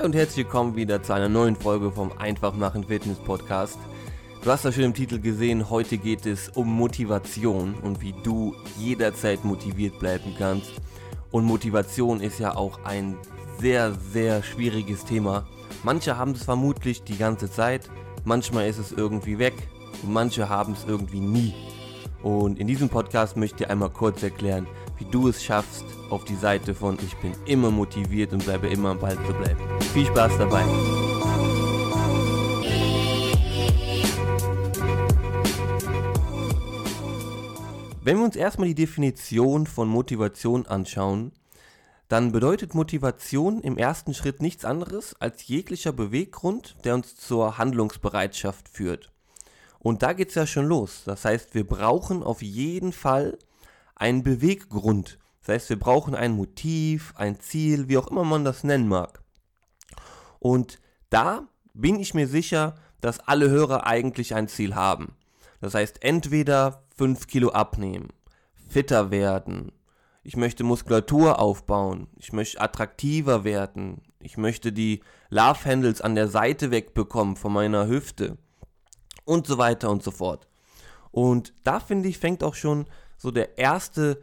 Hi und herzlich willkommen wieder zu einer neuen Folge vom Einfach machen Fitness Podcast. Du hast das schon im Titel gesehen, heute geht es um Motivation und wie du jederzeit motiviert bleiben kannst. Und Motivation ist ja auch ein sehr, sehr schwieriges Thema. Manche haben es vermutlich die ganze Zeit, manchmal ist es irgendwie weg und manche haben es irgendwie nie. Und in diesem Podcast möchte ich dir einmal kurz erklären, du es schaffst, auf die Seite von Ich bin immer motiviert und bleibe immer am Ball zu bleiben. Viel Spaß dabei! Wenn wir uns erstmal die Definition von Motivation anschauen, dann bedeutet Motivation im ersten Schritt nichts anderes als jeglicher Beweggrund, der uns zur Handlungsbereitschaft führt. Und da geht es ja schon los. Das heißt, wir brauchen auf jeden Fall einen Beweggrund. Das heißt, wir brauchen ein Motiv, ein Ziel, wie auch immer man das nennen mag. Und da bin ich mir sicher, dass alle Hörer eigentlich ein Ziel haben. Das heißt, entweder 5 Kilo abnehmen, fitter werden, ich möchte Muskulatur aufbauen, ich möchte attraktiver werden, ich möchte die Love Handles an der Seite wegbekommen von meiner Hüfte und so weiter und so fort. Und da finde ich, fängt auch schon so der erste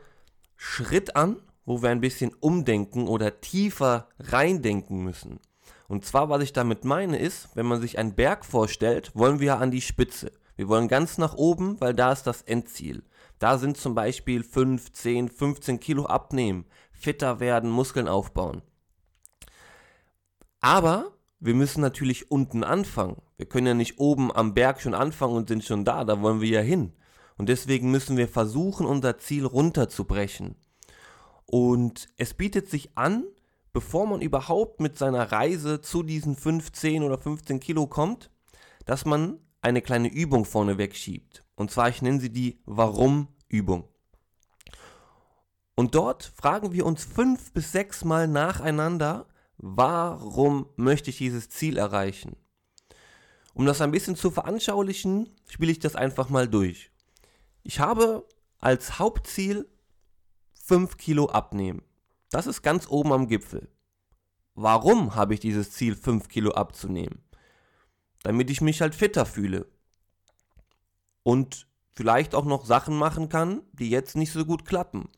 Schritt an, wo wir ein bisschen umdenken oder tiefer reindenken müssen. Und zwar, was ich damit meine, ist, wenn man sich einen Berg vorstellt, wollen wir an die Spitze. Wir wollen ganz nach oben, weil da ist das Endziel. Da sind zum Beispiel 5, 10, 15 Kilo abnehmen, fitter werden, Muskeln aufbauen. Aber wir müssen natürlich unten anfangen. Wir können ja nicht oben am Berg schon anfangen und sind schon da, da wollen wir ja hin. Und deswegen müssen wir versuchen, unser Ziel runterzubrechen. Und es bietet sich an, bevor man überhaupt mit seiner Reise zu diesen 15 oder 15 Kilo kommt, dass man eine kleine Übung vorne wegschiebt. Und zwar, ich nenne sie die Warum-Übung. Und dort fragen wir uns fünf bis sechs Mal nacheinander, warum möchte ich dieses Ziel erreichen? Um das ein bisschen zu veranschaulichen, spiele ich das einfach mal durch. Ich habe als Hauptziel 5 Kilo abnehmen. Das ist ganz oben am Gipfel. Warum habe ich dieses Ziel, 5 Kilo abzunehmen? Damit ich mich halt fitter fühle. Und vielleicht auch noch Sachen machen kann, die jetzt nicht so gut klappen.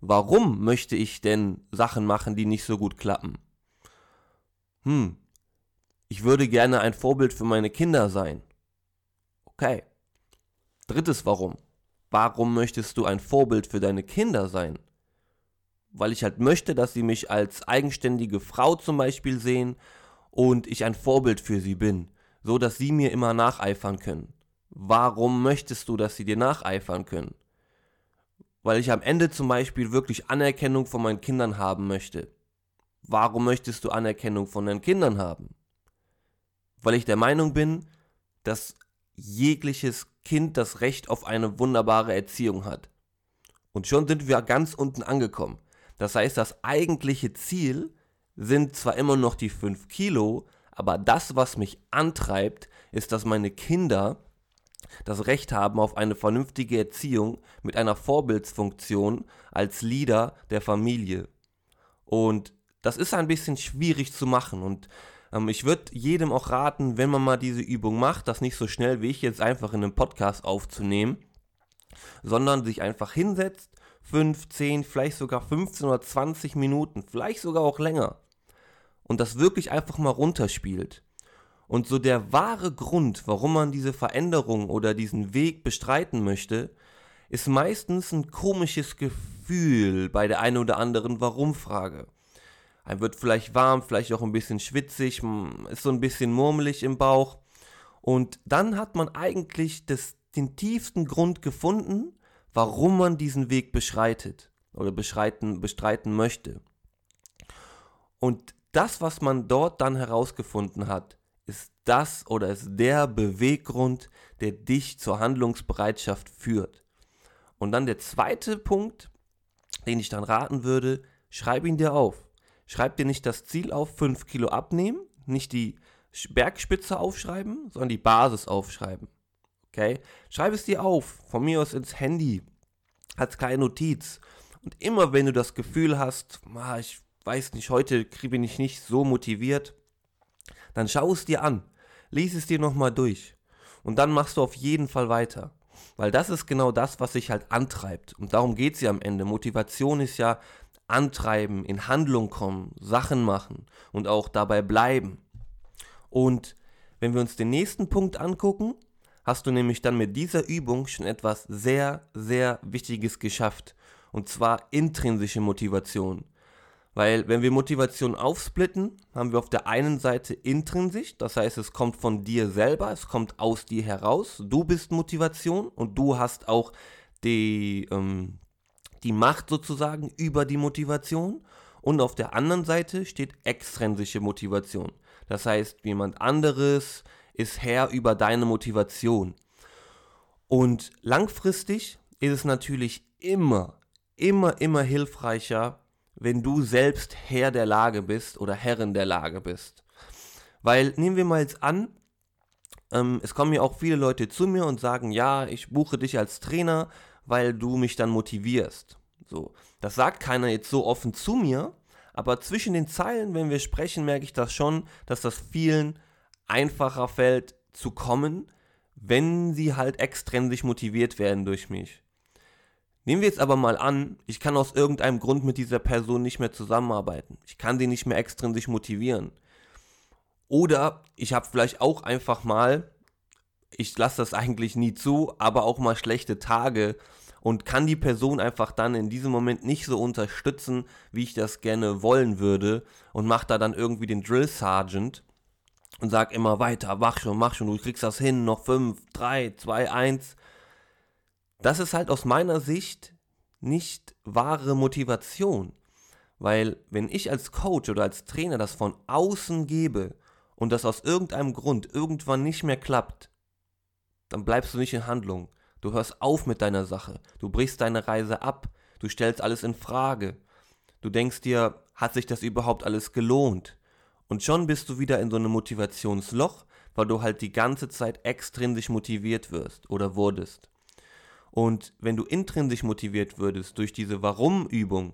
Warum möchte ich denn Sachen machen, die nicht so gut klappen? Hm, ich würde gerne ein Vorbild für meine Kinder sein. Okay. Drittes Warum. Warum möchtest du ein Vorbild für deine Kinder sein? Weil ich halt möchte, dass sie mich als eigenständige Frau zum Beispiel sehen und ich ein Vorbild für sie bin, so dass sie mir immer nacheifern können. Warum möchtest du, dass sie dir nacheifern können? Weil ich am Ende zum Beispiel wirklich Anerkennung von meinen Kindern haben möchte. Warum möchtest du Anerkennung von deinen Kindern haben? Weil ich der Meinung bin, dass jegliches Kind das Recht auf eine wunderbare Erziehung hat. Und schon sind wir ganz unten angekommen. Das heißt, das eigentliche Ziel sind zwar immer noch die 5 Kilo, aber das, was mich antreibt, ist, dass meine Kinder das Recht haben auf eine vernünftige Erziehung mit einer Vorbildsfunktion als Leader der Familie. Und das ist ein bisschen schwierig zu machen und ähm, ich würde jedem auch raten, wenn man mal diese Übung macht, das nicht so schnell wie ich jetzt einfach in einem Podcast aufzunehmen, sondern sich einfach hinsetzt, 15, vielleicht sogar 15 oder 20 Minuten, vielleicht sogar auch länger und das wirklich einfach mal runterspielt. Und so der wahre Grund, warum man diese Veränderung oder diesen Weg bestreiten möchte, ist meistens ein komisches Gefühl bei der einen oder anderen Warum-Frage. Einem wird vielleicht warm, vielleicht auch ein bisschen schwitzig, ist so ein bisschen murmelig im Bauch. Und dann hat man eigentlich das, den tiefsten Grund gefunden, warum man diesen Weg beschreitet oder beschreiten, bestreiten möchte. Und das, was man dort dann herausgefunden hat, ist das oder ist der Beweggrund, der dich zur Handlungsbereitschaft führt. Und dann der zweite Punkt, den ich dann raten würde, schreib ihn dir auf. Schreib dir nicht das Ziel auf, 5 Kilo abnehmen, nicht die Bergspitze aufschreiben, sondern die Basis aufschreiben. Okay? Schreib es dir auf, von mir aus ins Handy, als kleine Notiz. Und immer wenn du das Gefühl hast, ah, ich weiß nicht, heute bin ich nicht so motiviert, dann schau es dir an, lies es dir nochmal durch und dann machst du auf jeden Fall weiter. Weil das ist genau das, was sich halt antreibt. Und darum geht es ja am Ende. Motivation ist ja antreiben, in Handlung kommen, Sachen machen und auch dabei bleiben. Und wenn wir uns den nächsten Punkt angucken, hast du nämlich dann mit dieser Übung schon etwas sehr, sehr Wichtiges geschafft. Und zwar intrinsische Motivation. Weil wenn wir Motivation aufsplitten, haben wir auf der einen Seite intrinsisch, das heißt es kommt von dir selber, es kommt aus dir heraus, du bist Motivation und du hast auch die, ähm, die Macht sozusagen über die Motivation. Und auf der anderen Seite steht extrinsische Motivation. Das heißt, jemand anderes ist Herr über deine Motivation. Und langfristig ist es natürlich immer, immer, immer hilfreicher, wenn du selbst Herr der Lage bist oder Herrin der Lage bist. Weil nehmen wir mal jetzt an, ähm, es kommen ja auch viele Leute zu mir und sagen, ja, ich buche dich als Trainer, weil du mich dann motivierst. So, das sagt keiner jetzt so offen zu mir, aber zwischen den Zeilen, wenn wir sprechen, merke ich das schon, dass das vielen einfacher fällt zu kommen, wenn sie halt extrinsisch motiviert werden durch mich. Nehmen wir jetzt aber mal an, ich kann aus irgendeinem Grund mit dieser Person nicht mehr zusammenarbeiten. Ich kann sie nicht mehr extrinsisch motivieren. Oder ich habe vielleicht auch einfach mal, ich lasse das eigentlich nie zu, aber auch mal schlechte Tage und kann die Person einfach dann in diesem Moment nicht so unterstützen, wie ich das gerne wollen würde und mache da dann irgendwie den Drill Sergeant und sag immer weiter, mach schon, mach schon, du kriegst das hin, noch 5, 3, 2, 1 das ist halt aus meiner Sicht nicht wahre Motivation. Weil wenn ich als Coach oder als Trainer das von außen gebe und das aus irgendeinem Grund irgendwann nicht mehr klappt, dann bleibst du nicht in Handlung. Du hörst auf mit deiner Sache. Du brichst deine Reise ab. Du stellst alles in Frage. Du denkst dir, hat sich das überhaupt alles gelohnt? Und schon bist du wieder in so einem Motivationsloch, weil du halt die ganze Zeit extrinsisch motiviert wirst oder wurdest. Und wenn du intrinsisch motiviert würdest durch diese Warum-Übung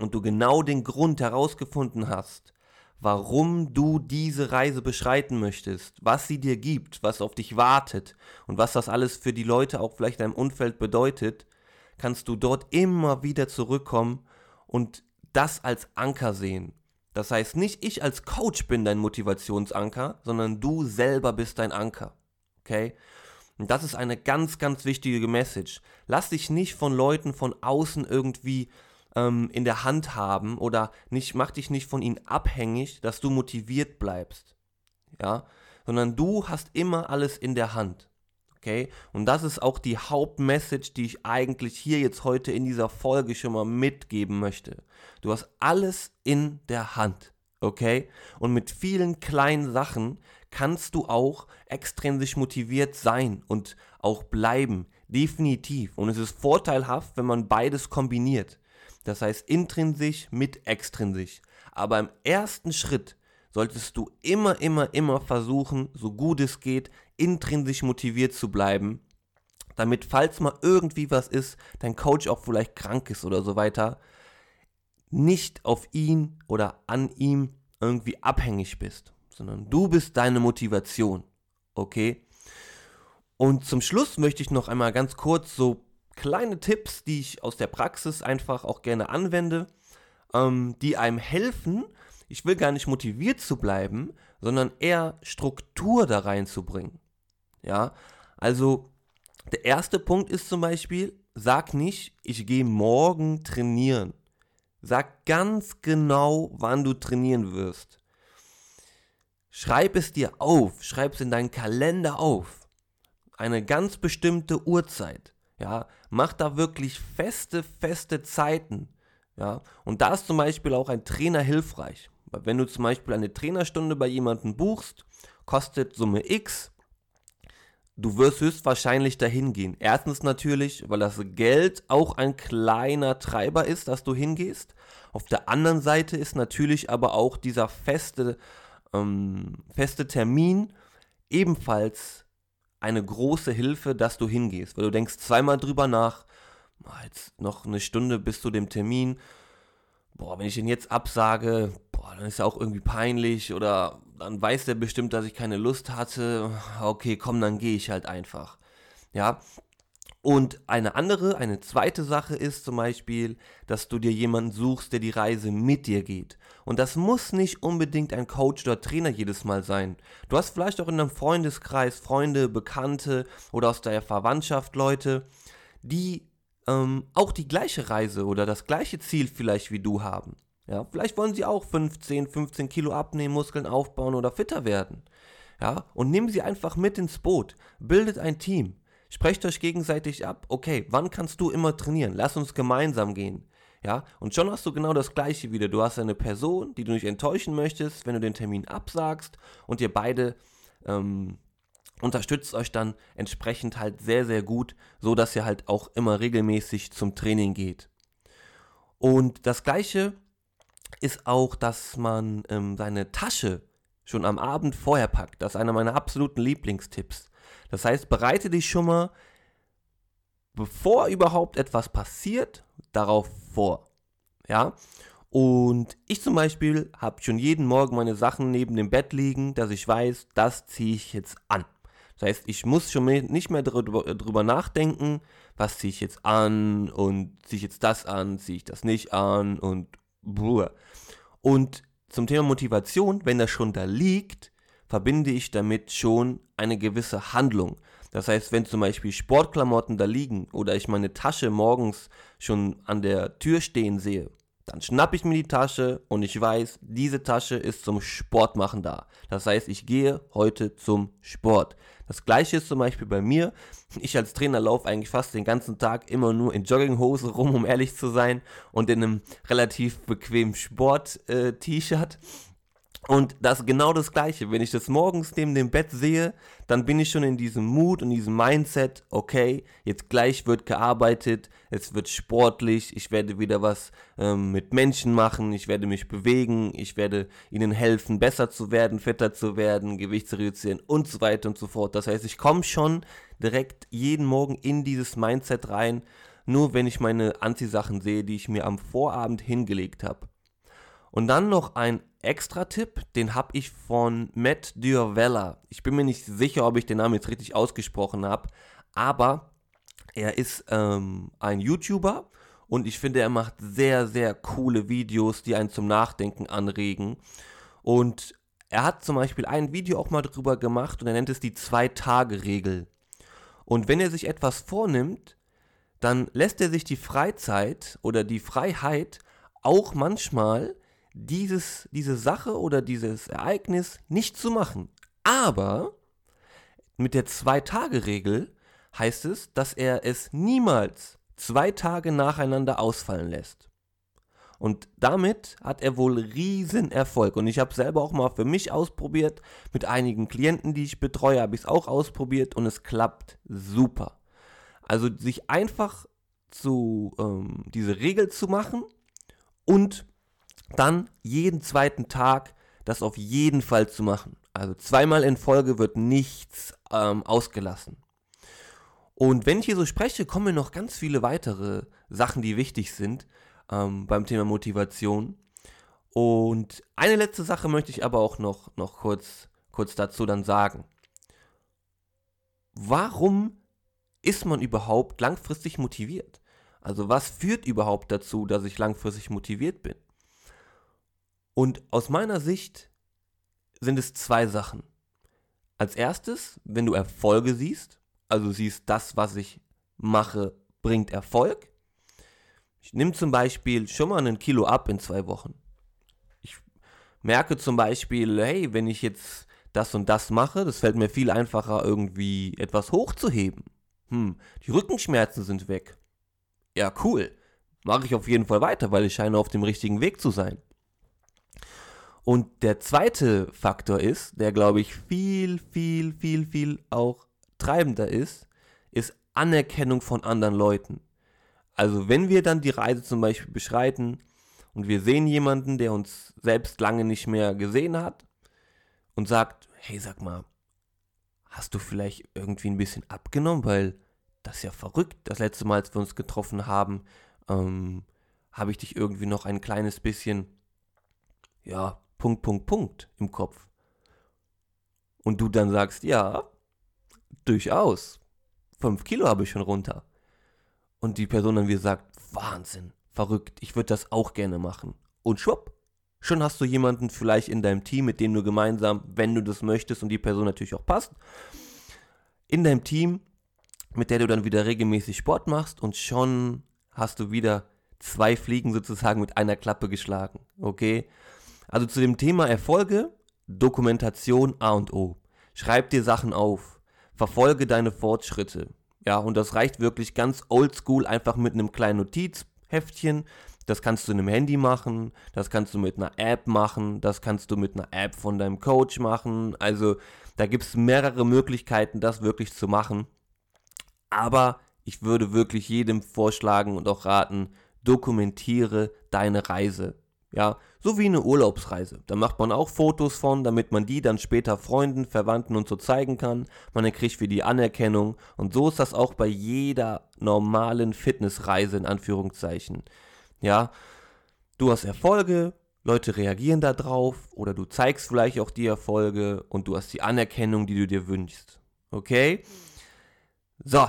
und du genau den Grund herausgefunden hast, warum du diese Reise beschreiten möchtest, was sie dir gibt, was auf dich wartet und was das alles für die Leute auch vielleicht in deinem Umfeld bedeutet, kannst du dort immer wieder zurückkommen und das als Anker sehen. Das heißt, nicht ich als Coach bin dein Motivationsanker, sondern du selber bist dein Anker. Okay? Und das ist eine ganz, ganz wichtige Message. Lass dich nicht von Leuten von außen irgendwie ähm, in der Hand haben oder nicht, mach dich nicht von ihnen abhängig, dass du motiviert bleibst. Ja, sondern du hast immer alles in der Hand. Okay? Und das ist auch die Hauptmessage, die ich eigentlich hier jetzt heute in dieser Folge schon mal mitgeben möchte. Du hast alles in der Hand. Okay? Und mit vielen kleinen Sachen kannst du auch extrinsisch motiviert sein und auch bleiben. Definitiv. Und es ist vorteilhaft, wenn man beides kombiniert. Das heißt intrinsisch mit extrinsisch. Aber im ersten Schritt solltest du immer, immer, immer versuchen, so gut es geht, intrinsisch motiviert zu bleiben, damit, falls mal irgendwie was ist, dein Coach auch vielleicht krank ist oder so weiter, nicht auf ihn oder an ihm irgendwie abhängig bist sondern du bist deine Motivation. Okay? Und zum Schluss möchte ich noch einmal ganz kurz so kleine Tipps, die ich aus der Praxis einfach auch gerne anwende, ähm, die einem helfen, ich will gar nicht motiviert zu bleiben, sondern eher Struktur da reinzubringen. Ja, also der erste Punkt ist zum Beispiel, sag nicht, ich gehe morgen trainieren. Sag ganz genau, wann du trainieren wirst. Schreib es dir auf, schreib es in deinen Kalender auf. Eine ganz bestimmte Uhrzeit. Ja, mach da wirklich feste, feste Zeiten. Ja, und da ist zum Beispiel auch ein Trainer hilfreich. Wenn du zum Beispiel eine Trainerstunde bei jemandem buchst, kostet Summe X. Du wirst höchstwahrscheinlich dahin gehen. Erstens natürlich, weil das Geld auch ein kleiner Treiber ist, dass du hingehst. Auf der anderen Seite ist natürlich aber auch dieser feste ähm, feste Termin ebenfalls eine große Hilfe, dass du hingehst, weil du denkst zweimal drüber nach, jetzt noch eine Stunde bis zu dem Termin, boah, wenn ich den jetzt absage, boah, dann ist ja auch irgendwie peinlich oder dann weiß der bestimmt, dass ich keine Lust hatte. Okay, komm, dann gehe ich halt einfach. Ja. Und eine andere, eine zweite Sache ist zum Beispiel, dass du dir jemanden suchst, der die Reise mit dir geht. Und das muss nicht unbedingt ein Coach oder Trainer jedes Mal sein. Du hast vielleicht auch in deinem Freundeskreis Freunde, Bekannte oder aus der Verwandtschaft Leute, die ähm, auch die gleiche Reise oder das gleiche Ziel vielleicht wie du haben. Ja, vielleicht wollen sie auch 15, 15 Kilo abnehmen, Muskeln aufbauen oder fitter werden. Ja, und nehmen sie einfach mit ins Boot. Bildet ein Team. Sprecht euch gegenseitig ab. Okay, wann kannst du immer trainieren? Lass uns gemeinsam gehen. Ja, und schon hast du genau das Gleiche wieder. Du hast eine Person, die du nicht enttäuschen möchtest, wenn du den Termin absagst und ihr beide ähm, unterstützt euch dann entsprechend halt sehr, sehr gut, so dass ihr halt auch immer regelmäßig zum Training geht. Und das Gleiche ist auch, dass man ähm, seine Tasche schon am Abend vorher packt. Das ist einer meiner absoluten Lieblingstipps. Das heißt, bereite dich schon mal, bevor überhaupt etwas passiert, darauf vor. Ja. Und ich zum Beispiel habe schon jeden Morgen meine Sachen neben dem Bett liegen, dass ich weiß, das ziehe ich jetzt an. Das heißt, ich muss schon nicht mehr drüber nachdenken, was ziehe ich jetzt an und ziehe ich jetzt das an, ziehe ich das nicht an und Bruh. Und zum Thema Motivation, wenn das schon da liegt, verbinde ich damit schon eine gewisse Handlung. Das heißt, wenn zum Beispiel Sportklamotten da liegen oder ich meine Tasche morgens schon an der Tür stehen sehe, dann schnappe ich mir die Tasche und ich weiß, diese Tasche ist zum Sport machen da. Das heißt, ich gehe heute zum Sport. Das gleiche ist zum Beispiel bei mir. Ich als Trainer laufe eigentlich fast den ganzen Tag immer nur in Jogginghose rum, um ehrlich zu sein, und in einem relativ bequemen Sport-T-Shirt. Äh, und das genau das Gleiche. Wenn ich das morgens neben dem Bett sehe, dann bin ich schon in diesem Mut und diesem Mindset, okay, jetzt gleich wird gearbeitet, es wird sportlich, ich werde wieder was ähm, mit Menschen machen, ich werde mich bewegen, ich werde ihnen helfen, besser zu werden, fitter zu werden, Gewicht zu reduzieren und so weiter und so fort. Das heißt, ich komme schon direkt jeden Morgen in dieses Mindset rein, nur wenn ich meine Anziehsachen sehe, die ich mir am Vorabend hingelegt habe. Und dann noch ein Extra-Tipp, den habe ich von Matt Duovella. Ich bin mir nicht sicher, ob ich den Namen jetzt richtig ausgesprochen habe, aber er ist ähm, ein YouTuber und ich finde, er macht sehr, sehr coole Videos, die einen zum Nachdenken anregen. Und er hat zum Beispiel ein Video auch mal drüber gemacht und er nennt es die Zwei-Tage-Regel. Und wenn er sich etwas vornimmt, dann lässt er sich die Freizeit oder die Freiheit auch manchmal dieses, diese Sache oder dieses Ereignis nicht zu machen. Aber mit der Zwei-Tage-Regel heißt es, dass er es niemals zwei Tage nacheinander ausfallen lässt. Und damit hat er wohl riesen Erfolg. Und ich habe selber auch mal für mich ausprobiert. Mit einigen Klienten, die ich betreue, habe ich es auch ausprobiert und es klappt super. Also sich einfach zu ähm, diese Regel zu machen und dann jeden zweiten Tag das auf jeden Fall zu machen. Also zweimal in Folge wird nichts ähm, ausgelassen. Und wenn ich hier so spreche, kommen mir noch ganz viele weitere Sachen, die wichtig sind ähm, beim Thema Motivation. Und eine letzte Sache möchte ich aber auch noch, noch kurz, kurz dazu dann sagen. Warum ist man überhaupt langfristig motiviert? Also was führt überhaupt dazu, dass ich langfristig motiviert bin? Und aus meiner Sicht sind es zwei Sachen. Als erstes, wenn du Erfolge siehst, also siehst, das, was ich mache, bringt Erfolg. Ich nehme zum Beispiel schon mal ein Kilo ab in zwei Wochen. Ich merke zum Beispiel, hey, wenn ich jetzt das und das mache, das fällt mir viel einfacher, irgendwie etwas hochzuheben. Hm, die Rückenschmerzen sind weg. Ja, cool. Mache ich auf jeden Fall weiter, weil ich scheine auf dem richtigen Weg zu sein. Und der zweite Faktor ist, der glaube ich viel, viel, viel, viel auch treibender ist, ist Anerkennung von anderen Leuten. Also wenn wir dann die Reise zum Beispiel beschreiten und wir sehen jemanden, der uns selbst lange nicht mehr gesehen hat und sagt, hey, sag mal, hast du vielleicht irgendwie ein bisschen abgenommen, weil das ist ja verrückt. Das letzte Mal, als wir uns getroffen haben, ähm, habe ich dich irgendwie noch ein kleines bisschen ja, Punkt, Punkt, Punkt im Kopf. Und du dann sagst, ja, durchaus. Fünf Kilo habe ich schon runter. Und die Person dann wieder sagt, Wahnsinn, verrückt, ich würde das auch gerne machen. Und schwupp, schon hast du jemanden vielleicht in deinem Team, mit dem du gemeinsam, wenn du das möchtest und die Person natürlich auch passt, in deinem Team, mit der du dann wieder regelmäßig Sport machst und schon hast du wieder zwei Fliegen sozusagen mit einer Klappe geschlagen. Okay? Also zu dem Thema Erfolge, Dokumentation A und O. Schreib dir Sachen auf. Verfolge deine Fortschritte. Ja, und das reicht wirklich ganz oldschool einfach mit einem kleinen Notizheftchen. Das kannst du in einem Handy machen, das kannst du mit einer App machen, das kannst du mit einer App von deinem Coach machen. Also da gibt es mehrere Möglichkeiten, das wirklich zu machen. Aber ich würde wirklich jedem vorschlagen und auch raten, dokumentiere deine Reise. Ja, so wie eine Urlaubsreise. Da macht man auch Fotos von, damit man die dann später Freunden, Verwandten und so zeigen kann. Man kriegt für die Anerkennung. Und so ist das auch bei jeder normalen Fitnessreise in Anführungszeichen. Ja, du hast Erfolge, Leute reagieren darauf oder du zeigst vielleicht auch die Erfolge und du hast die Anerkennung, die du dir wünschst. Okay? So,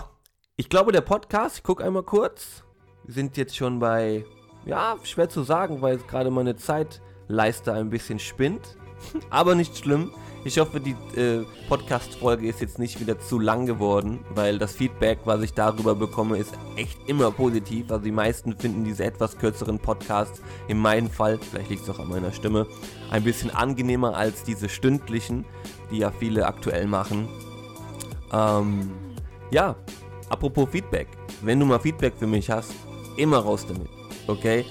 ich glaube, der Podcast, ich gucke einmal kurz. Wir sind jetzt schon bei ja, schwer zu sagen, weil gerade meine Zeitleiste ein bisschen spinnt. Aber nicht schlimm. Ich hoffe, die äh, Podcast-Folge ist jetzt nicht wieder zu lang geworden, weil das Feedback, was ich darüber bekomme, ist echt immer positiv. Also die meisten finden diese etwas kürzeren Podcasts in meinem Fall, vielleicht liegt es auch an meiner Stimme, ein bisschen angenehmer als diese stündlichen, die ja viele aktuell machen. Ähm, ja, apropos Feedback. Wenn du mal Feedback für mich hast, immer raus damit okay?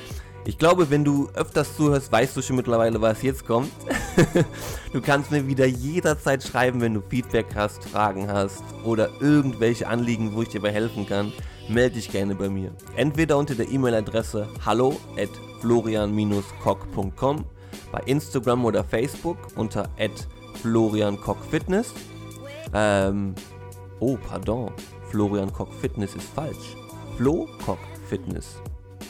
Ich glaube, wenn du öfters zuhörst, weißt du schon mittlerweile, was jetzt kommt. du kannst mir wieder jederzeit schreiben, wenn du Feedback hast, Fragen hast oder irgendwelche Anliegen, wo ich dir bei helfen kann. Melde dich gerne bei mir. Entweder unter der E-Mail-Adresse hallo at florian-kock.com, bei Instagram oder Facebook unter at floriankockfitness. Ähm, oh, pardon, Florian Kock Fitness ist falsch. Flo Kock Fitness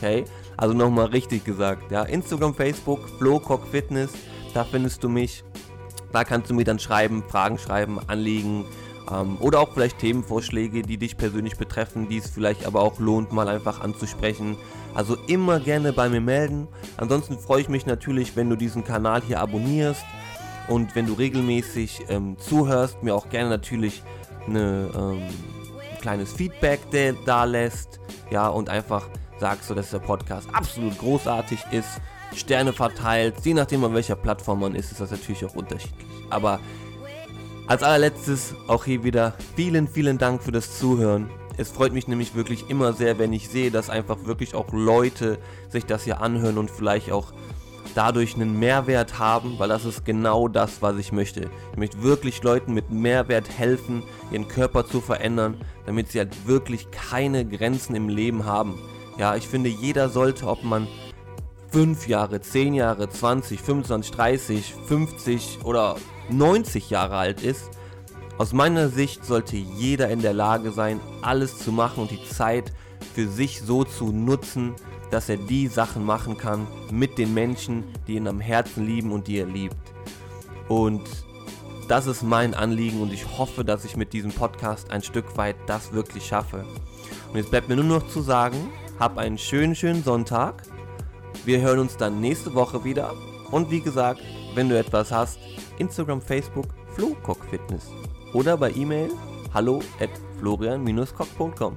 okay? Also nochmal richtig gesagt, ja. Instagram, Facebook, Flowcock Fitness, da findest du mich. Da kannst du mir dann schreiben, Fragen schreiben, Anliegen ähm, oder auch vielleicht Themenvorschläge, die dich persönlich betreffen, die es vielleicht aber auch lohnt, mal einfach anzusprechen. Also immer gerne bei mir melden. Ansonsten freue ich mich natürlich, wenn du diesen Kanal hier abonnierst und wenn du regelmäßig ähm, zuhörst, mir auch gerne natürlich eine, ähm, ein kleines Feedback da lässt. Ja, und einfach sagst du, dass der Podcast absolut großartig ist, Sterne verteilt, je nachdem an welcher Plattform man ist, ist das natürlich auch unterschiedlich. Aber als allerletztes auch hier wieder vielen, vielen Dank für das Zuhören. Es freut mich nämlich wirklich immer sehr, wenn ich sehe, dass einfach wirklich auch Leute sich das hier anhören und vielleicht auch dadurch einen Mehrwert haben, weil das ist genau das, was ich möchte. Ich möchte wirklich Leuten mit Mehrwert helfen, ihren Körper zu verändern, damit sie halt wirklich keine Grenzen im Leben haben. Ja, ich finde, jeder sollte, ob man 5 Jahre, 10 Jahre, 20, 25, 30, 50 oder 90 Jahre alt ist, aus meiner Sicht sollte jeder in der Lage sein, alles zu machen und die Zeit für sich so zu nutzen, dass er die Sachen machen kann mit den Menschen, die ihn am Herzen lieben und die er liebt. Und das ist mein Anliegen und ich hoffe, dass ich mit diesem Podcast ein Stück weit das wirklich schaffe. Und jetzt bleibt mir nur noch zu sagen, hab einen schönen, schönen Sonntag. Wir hören uns dann nächste Woche wieder. Und wie gesagt, wenn du etwas hast, Instagram, Facebook, Flohcock-Fitness. Oder bei E-Mail hallo at florian-kock.com.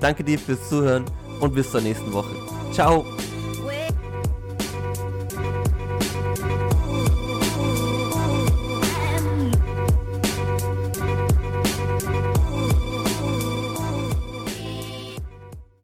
Danke dir fürs Zuhören und bis zur nächsten Woche. Ciao!